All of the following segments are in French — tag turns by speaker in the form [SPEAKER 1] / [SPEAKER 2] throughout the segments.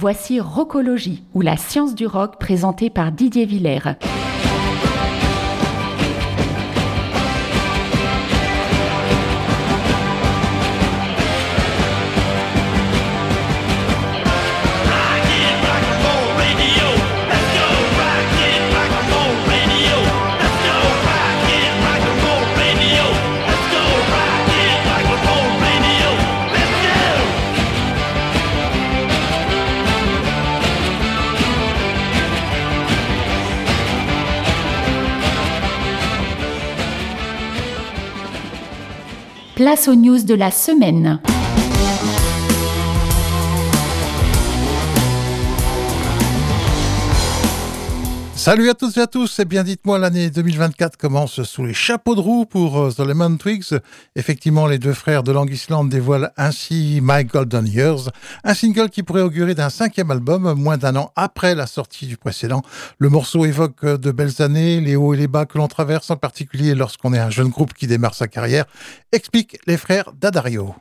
[SPEAKER 1] Voici Rockologie, ou la science du rock présentée par Didier Villers. Place aux news de la semaine.
[SPEAKER 2] Salut à tous et à tous, et bien dites-moi, l'année 2024 commence sous les chapeaux de roue pour euh, The Lemon Twigs. Effectivement, les deux frères de Languisland dévoilent ainsi My Golden Years, un single qui pourrait augurer d'un cinquième album, moins d'un an après la sortie du précédent. Le morceau évoque de belles années, les hauts et les bas que l'on traverse, en particulier lorsqu'on est un jeune groupe qui démarre sa carrière, explique les frères d'Adario.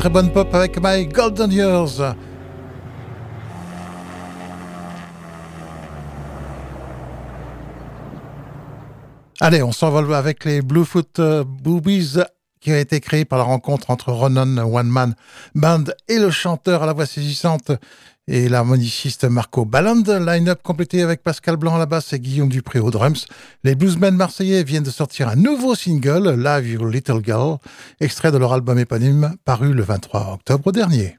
[SPEAKER 2] Très bonne pop avec My Golden Years. Allez, on s'envole avec les Bluefoot euh, Boobies qui a été créé par la rencontre entre Ronan One Man Band et le chanteur à la voix saisissante et l'harmoniciste Marco Balland. Line-up complété avec Pascal Blanc à la basse et Guillaume Dupré aux drums. Les bluesmen marseillais viennent de sortir un nouveau single, Live Your Little Girl, extrait de leur album éponyme paru le 23 octobre dernier.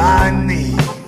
[SPEAKER 3] I need.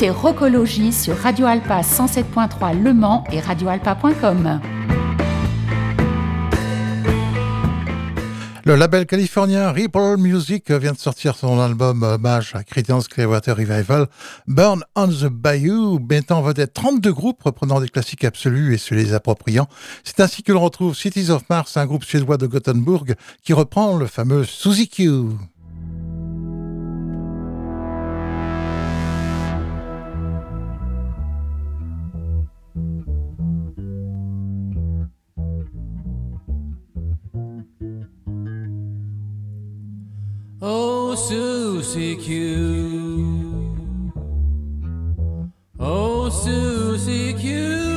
[SPEAKER 3] Écoutez Rocologie sur Radio Alpa 107.3 Le Mans et radioalpa.com.
[SPEAKER 4] Le label californien Ripple Music vient de sortir son album hommage à Creedence Clearwater Revival, Burn on the Bayou, mettant en vedette 32 groupes reprenant des classiques absolus et se les appropriant. C'est ainsi que l'on retrouve Cities of Mars, un groupe suédois de Gothenburg qui reprend le fameux Suzy Q.
[SPEAKER 5] Oh, Susie Q. Oh, Susie Q.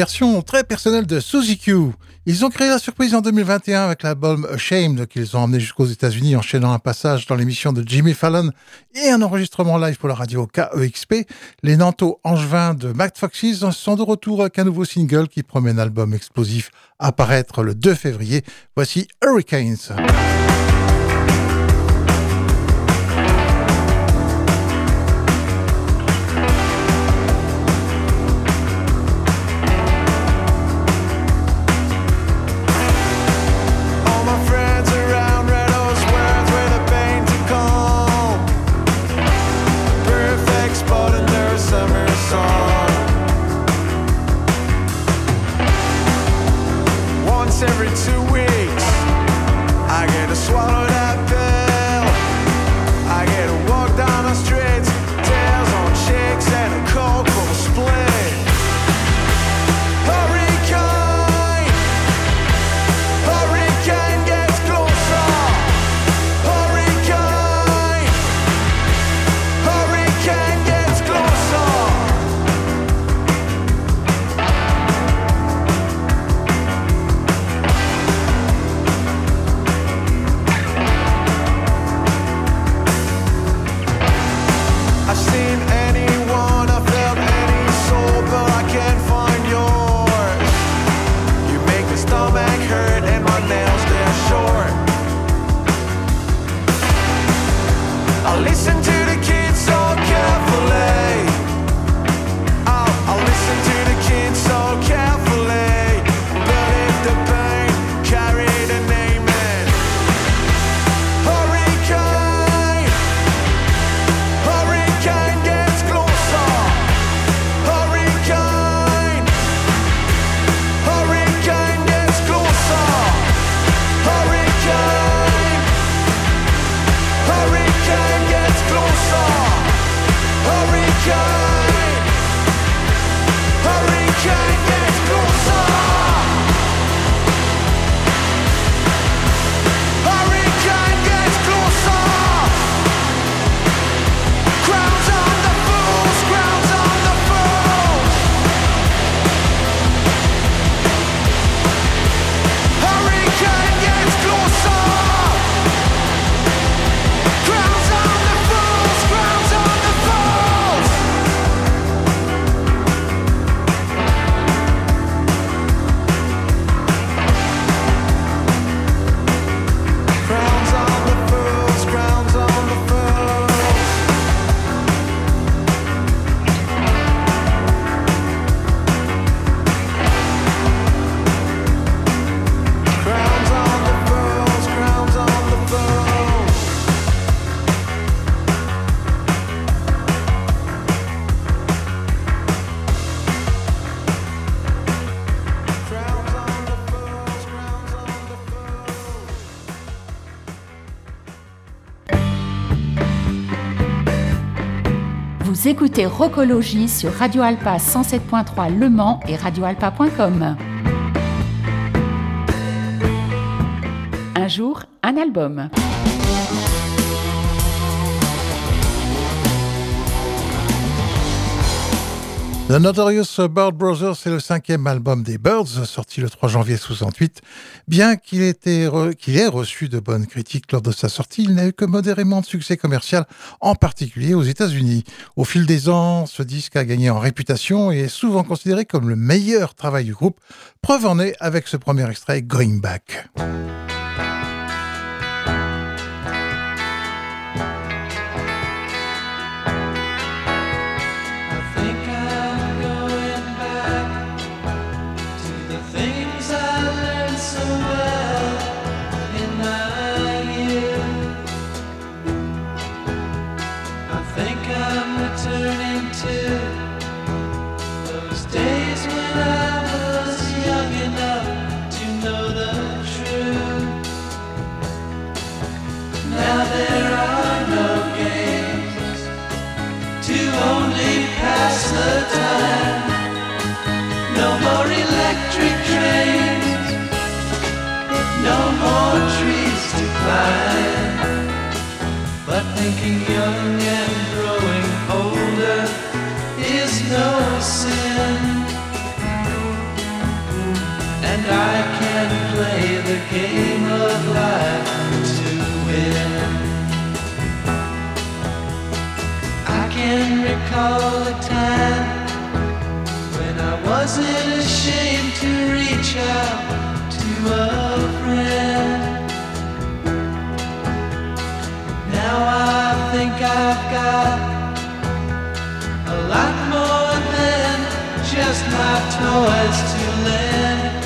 [SPEAKER 4] version très personnelle de Suzy Q. Ils ont créé la surprise en 2021 avec l'album Ashamed qu'ils ont emmené jusqu'aux États-Unis, enchaînant un passage dans l'émission de Jimmy Fallon et un enregistrement live pour la radio KEXP. Les Nantos angevins de Mac Foxes sont de retour avec un nouveau single qui promet un album explosif à paraître le 2 février. Voici. Hurricanes.
[SPEAKER 3] Écoutez Rocologie sur Radio Alpa 107.3 Le Mans et radioalpa.com. Un jour, un album.
[SPEAKER 4] The Notorious Bird Brothers, c'est le cinquième album des Birds, sorti le 3 janvier 68. Bien qu'il ait reçu de bonnes critiques lors de sa sortie, il n'a eu que modérément de succès commercial, en particulier aux États-Unis. Au fil des ans, ce disque a gagné en réputation et est souvent considéré comme le meilleur travail du groupe. Preuve en est avec ce premier extrait, Going Back.
[SPEAKER 2] Wasn't ashamed to reach out to a think I've got a lot more than just my toys to lend.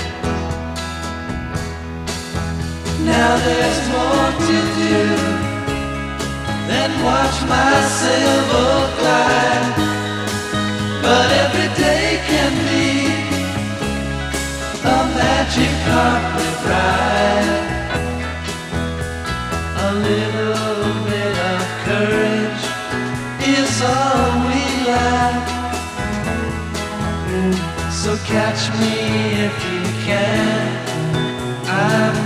[SPEAKER 2] Now there's more to do then watch my sailboat glide. But every day can be a magic carpet ride. A little catch me if you can. I'm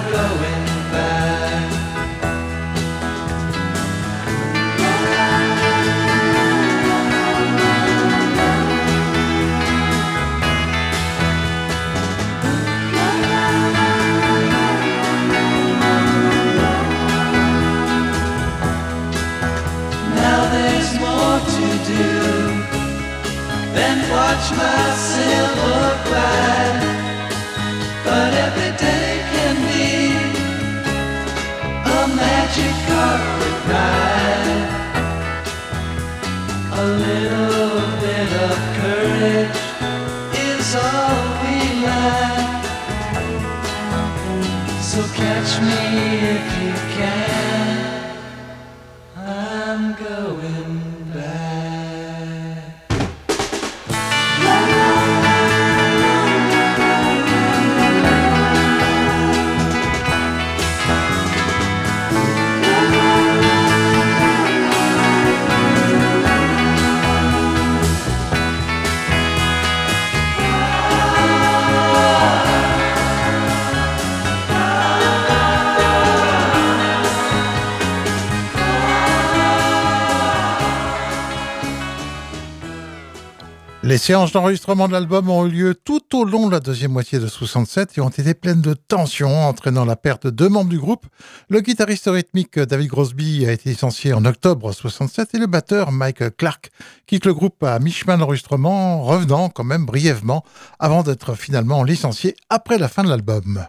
[SPEAKER 2] Then watch my silver glide. But every day can be a magic carpet ride. A little bit of courage is all we lack. So catch me if you can. Les séances d'enregistrement de l'album ont eu lieu tout au long de la deuxième moitié de 67 et ont été pleines de tensions, entraînant la perte de deux membres du groupe. Le guitariste rythmique David Grosby a été licencié en octobre 67 et le batteur Mike Clark quitte le groupe à mi-chemin d'enregistrement, revenant quand même brièvement avant d'être finalement licencié après la fin de l'album.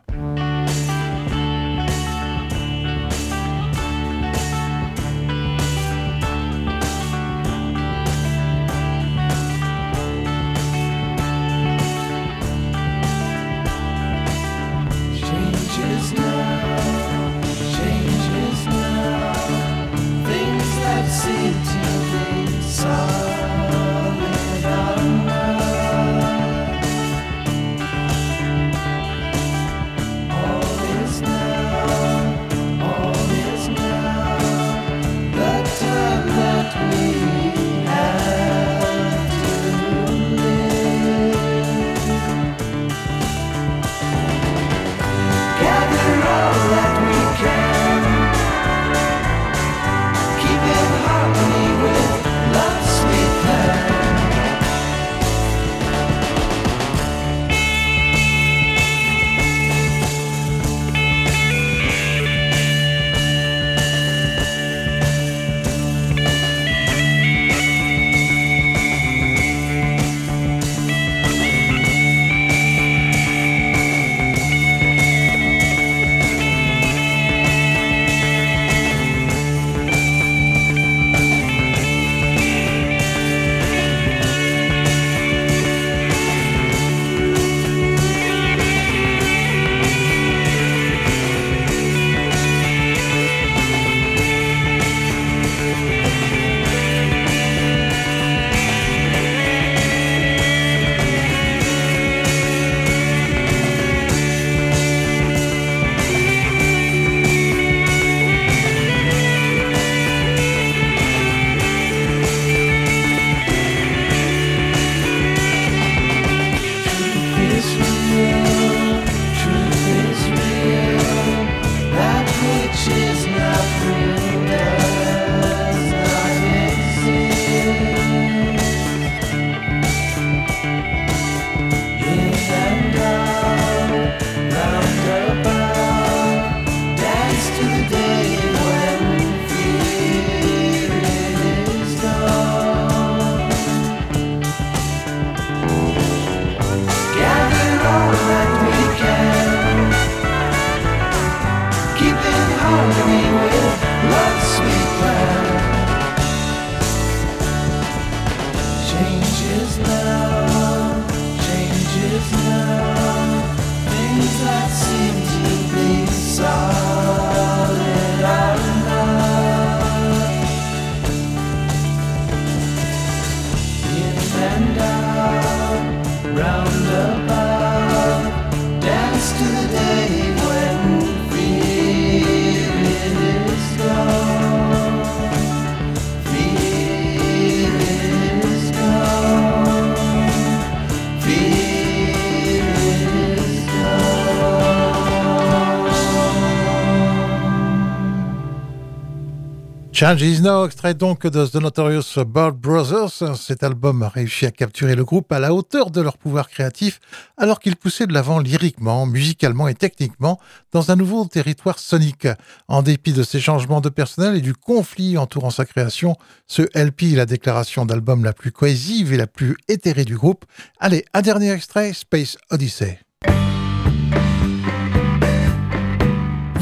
[SPEAKER 2] Change is Now, extrait donc de The Notorious Bird Brothers. Cet album a réussi à capturer le groupe à la hauteur de leur pouvoir créatif, alors qu'ils poussaient de l'avant lyriquement, musicalement et techniquement dans un nouveau territoire sonique. En dépit de ces changements de personnel et du conflit entourant sa création, ce LP est la déclaration d'album la plus cohésive et la plus éthérée du groupe. Allez, un dernier extrait, Space Odyssey.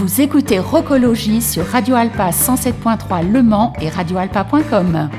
[SPEAKER 3] Vous écoutez Rocologie sur Radio Alpa 107.3 Le Mans et radioalpa.com.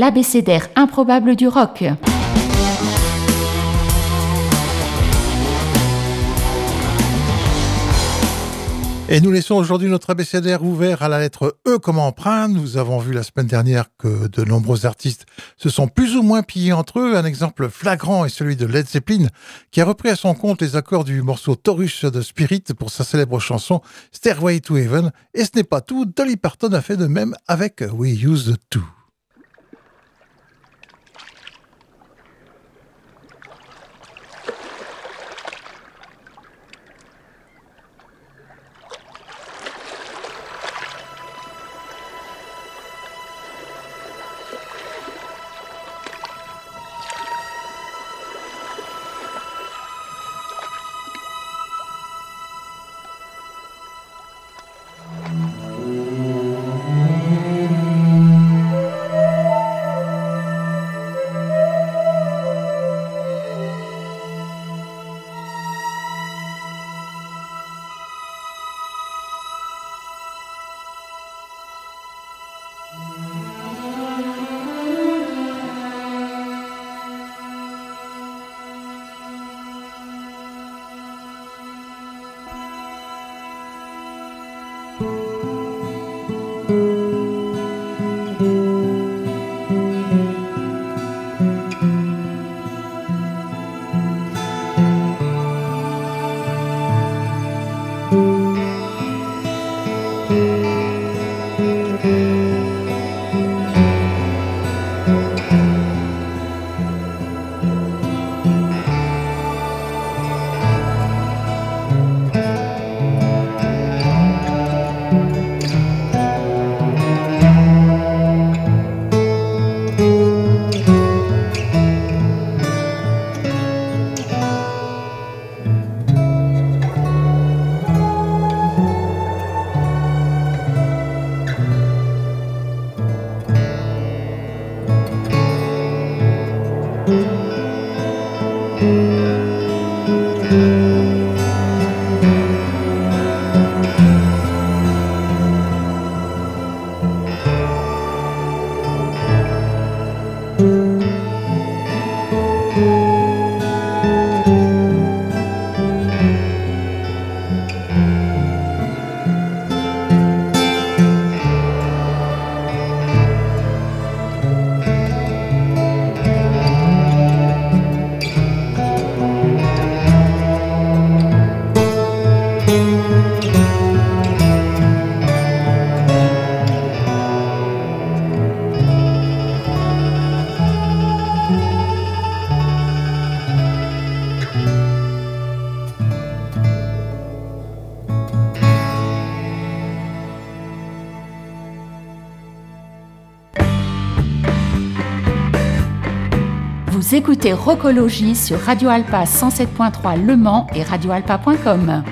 [SPEAKER 3] l'abécédaire improbable du rock.
[SPEAKER 4] Et nous laissons aujourd'hui notre abécédaire ouvert à la lettre E comme emprunt. Nous avons vu la semaine dernière que de nombreux artistes se sont plus ou moins pillés entre eux. Un exemple flagrant est celui de Led Zeppelin, qui a repris à son compte les accords du morceau Taurus de Spirit pour sa célèbre chanson Stairway to Heaven. Et ce n'est pas tout, Dolly Parton a fait de même avec We Use To.
[SPEAKER 3] Écoutez Rocologie sur Radio Alpa 107.3 Le Mans et radioalpa.com.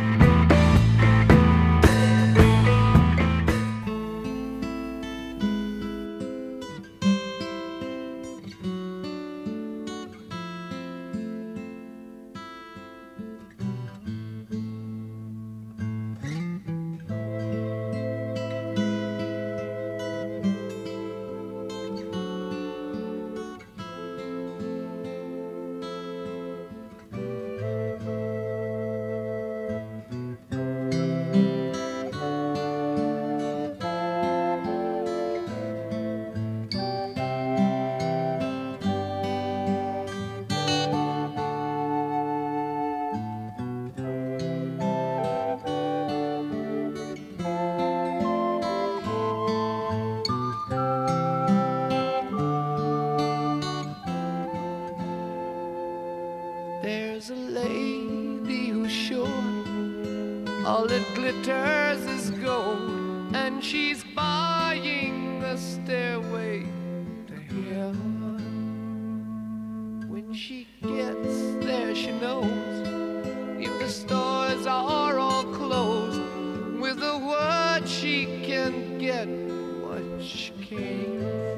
[SPEAKER 6] What she came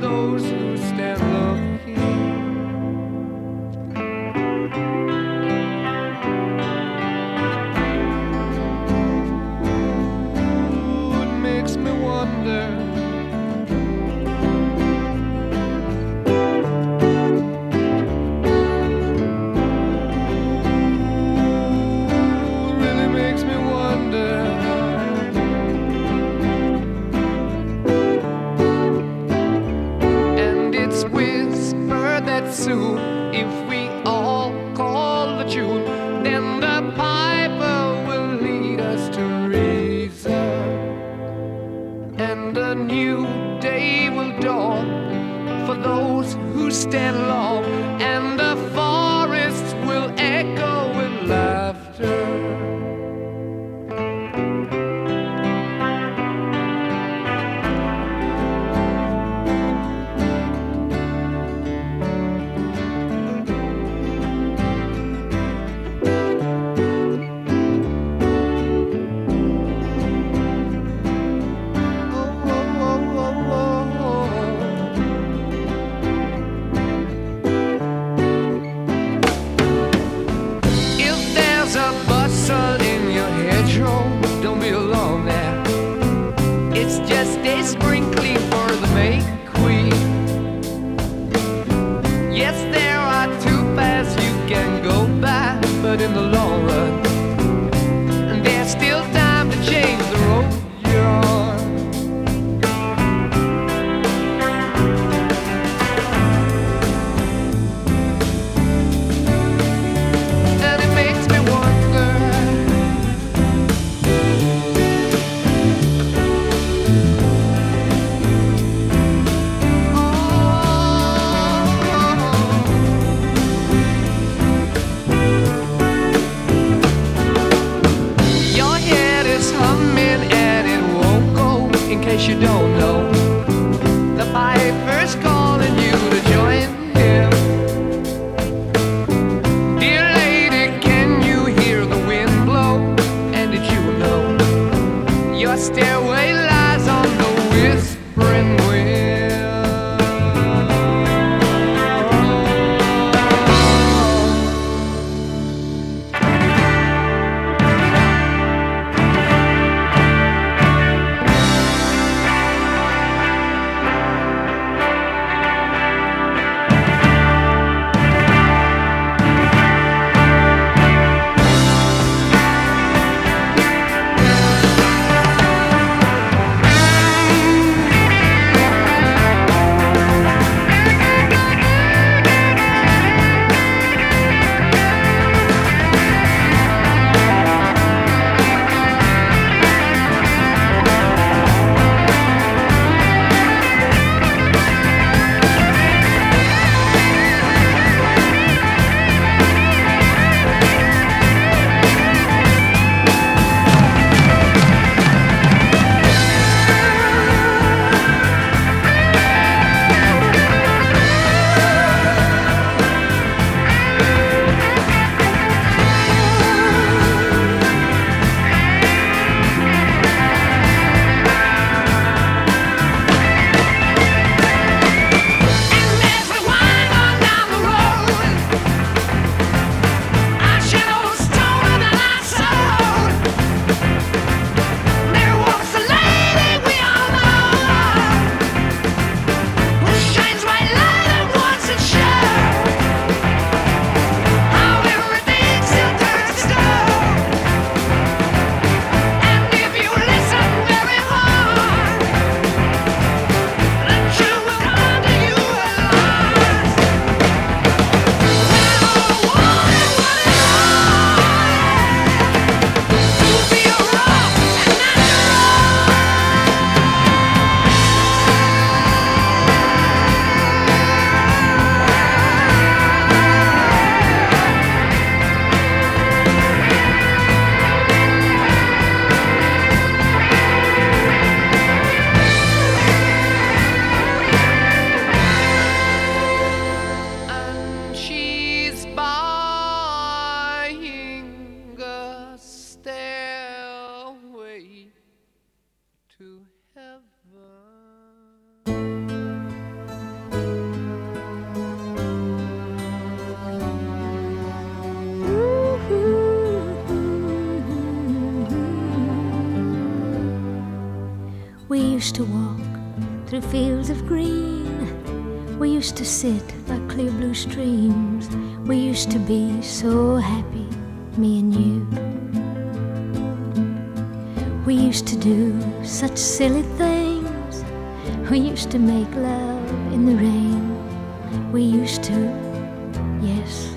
[SPEAKER 6] those
[SPEAKER 5] used to walk through fields of green. We used to sit by clear blue streams. We used to be so happy, me and you. We used to do such silly things. We used to make love in the rain. We used to, yes,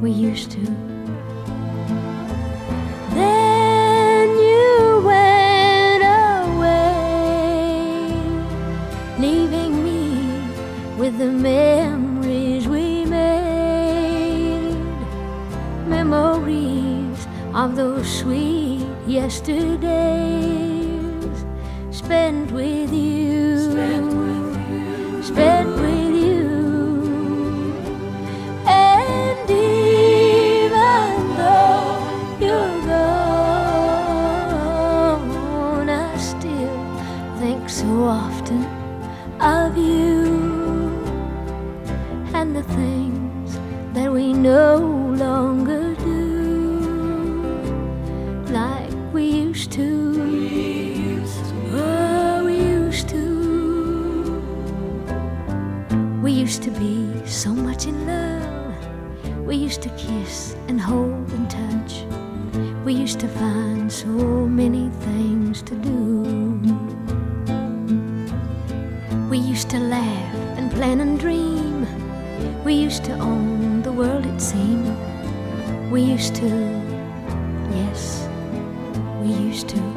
[SPEAKER 5] we used to. yesterday. We used to own the world, it seemed. We used to, yes, we used to.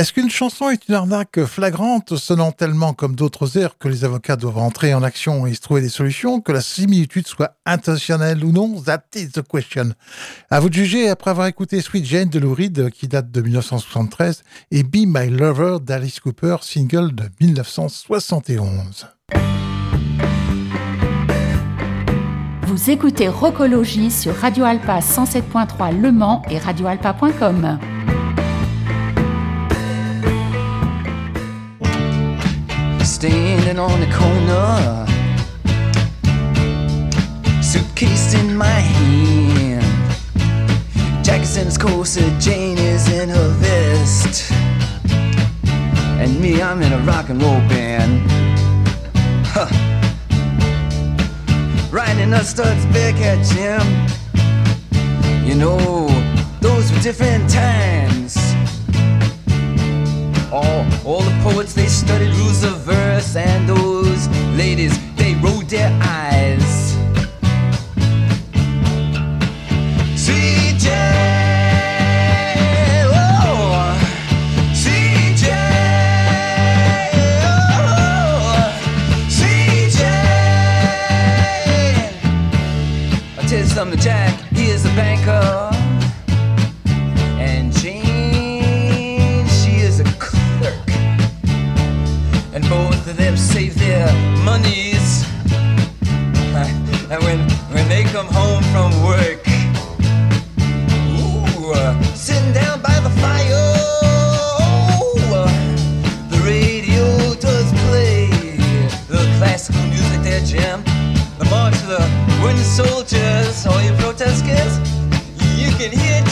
[SPEAKER 4] Est-ce qu'une chanson est une arnaque flagrante, sonnant tellement comme d'autres airs que les avocats doivent entrer en action et se trouver des solutions, que la similitude soit intentionnelle ou non? That is the question. À vous de juger après avoir écouté Sweet Jane de Lou Reed, qui date de 1973, et Be My Lover d'Alice Cooper, single de 1971.
[SPEAKER 3] Vous écoutez Rocologie sur Radio Alpa 107.3 Le Mans et radioalpa.com.
[SPEAKER 2] on the corner, suitcase in my hand. Jack's in his corset, Jane is in her vest, and me, I'm in a rock and roll band. Huh. Riding a Studs Bearcat Jim. You know, those were different times. All, all the poets they studied rules of verse, and those ladies they rolled their eyes. CJ, oh, CJ, oh, something, Jack. He is a banker, save their monies. And when when they come home from work, ooh, uh, sitting down by the fire, uh, the radio does play the classical music there, Jim. The march of the wooden soldiers, all you protesters, you can hear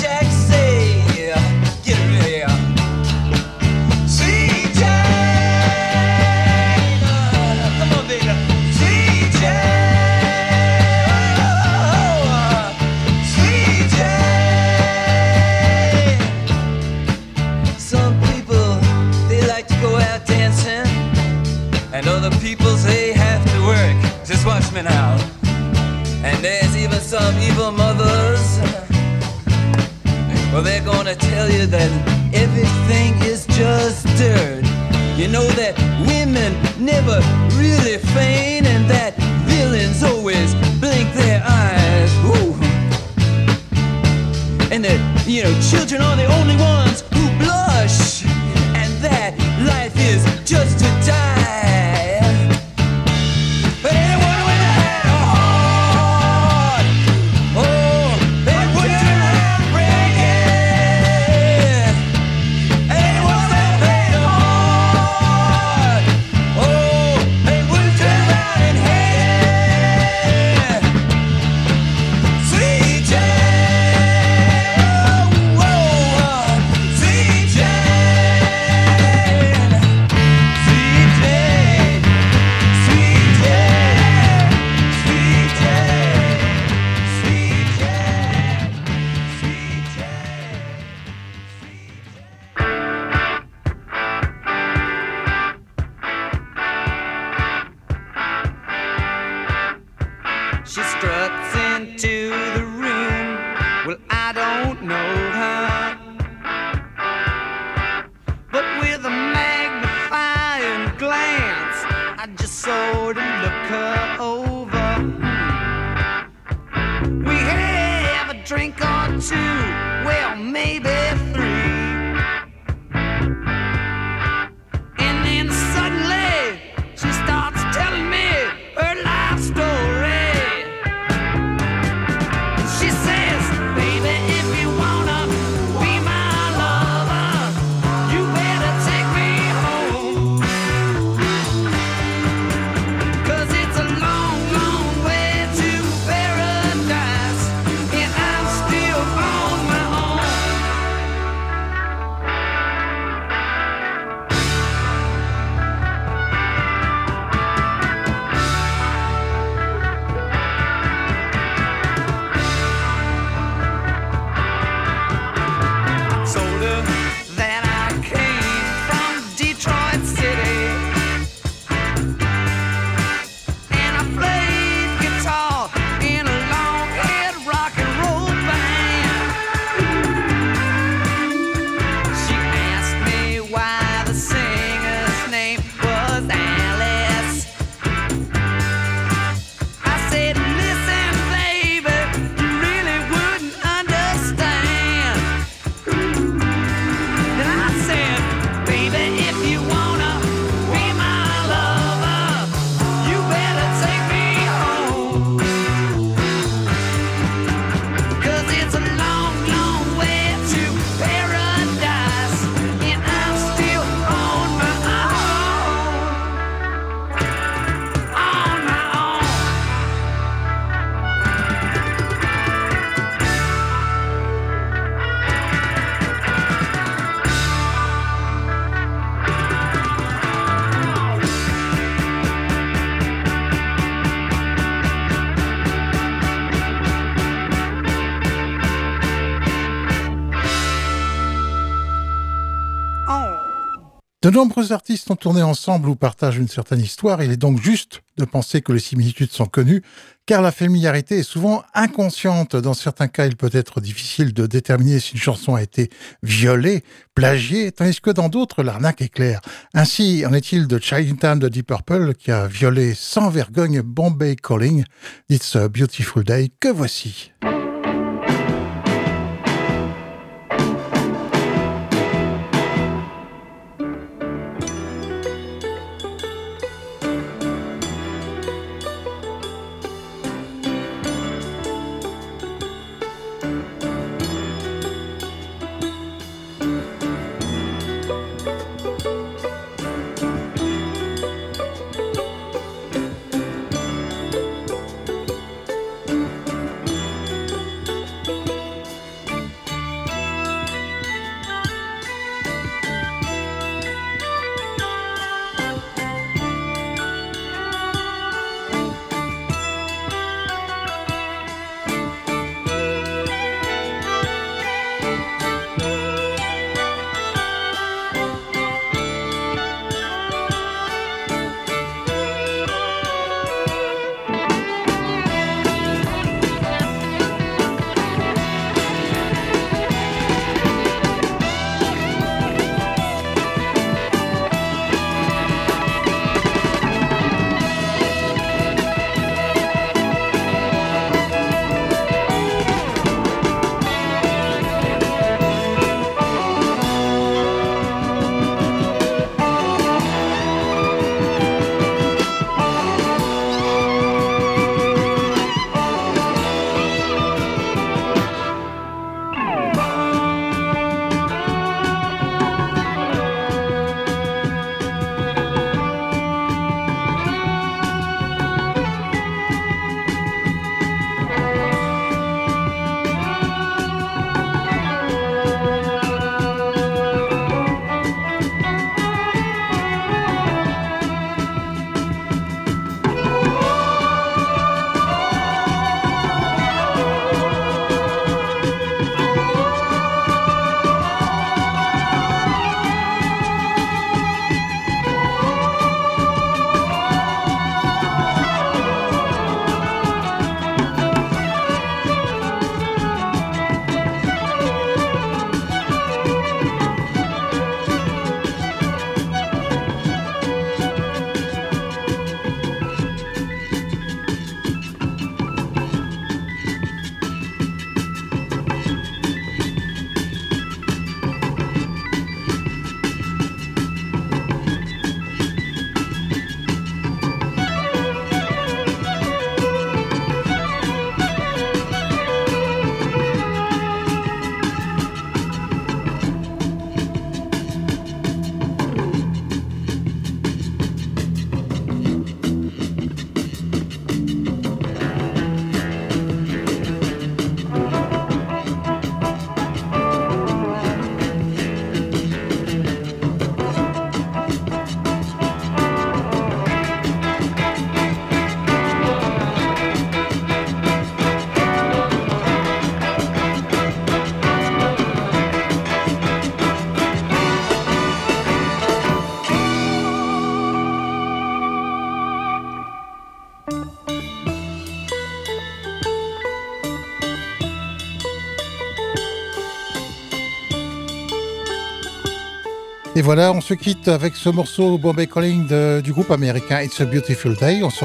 [SPEAKER 2] I just sort of look her over. We have a drink or two. Well, maybe.
[SPEAKER 4] De nombreux artistes ont tourné ensemble ou partagent une certaine histoire. Il est donc juste de penser que les similitudes sont connues, car la familiarité est souvent inconsciente. Dans certains cas, il peut être difficile de déterminer si une chanson a été violée, plagiée, tandis que dans d'autres, l'arnaque est claire. Ainsi, en est-il de Chinatown de Deep Purple, qui a violé sans vergogne Bombay Calling, It's a Beautiful Day, que voici. Et voilà, on se quitte avec ce morceau Bombay Calling du groupe américain It's a Beautiful Day. On se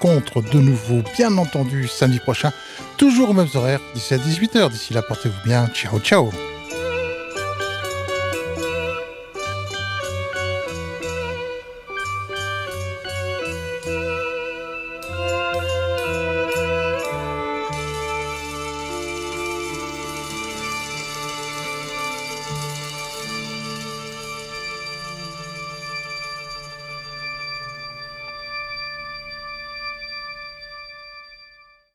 [SPEAKER 4] rencontre de nouveau, bien entendu, samedi prochain, toujours aux mêmes horaires, d'ici à 18h. D'ici là, portez-vous bien. Ciao, ciao.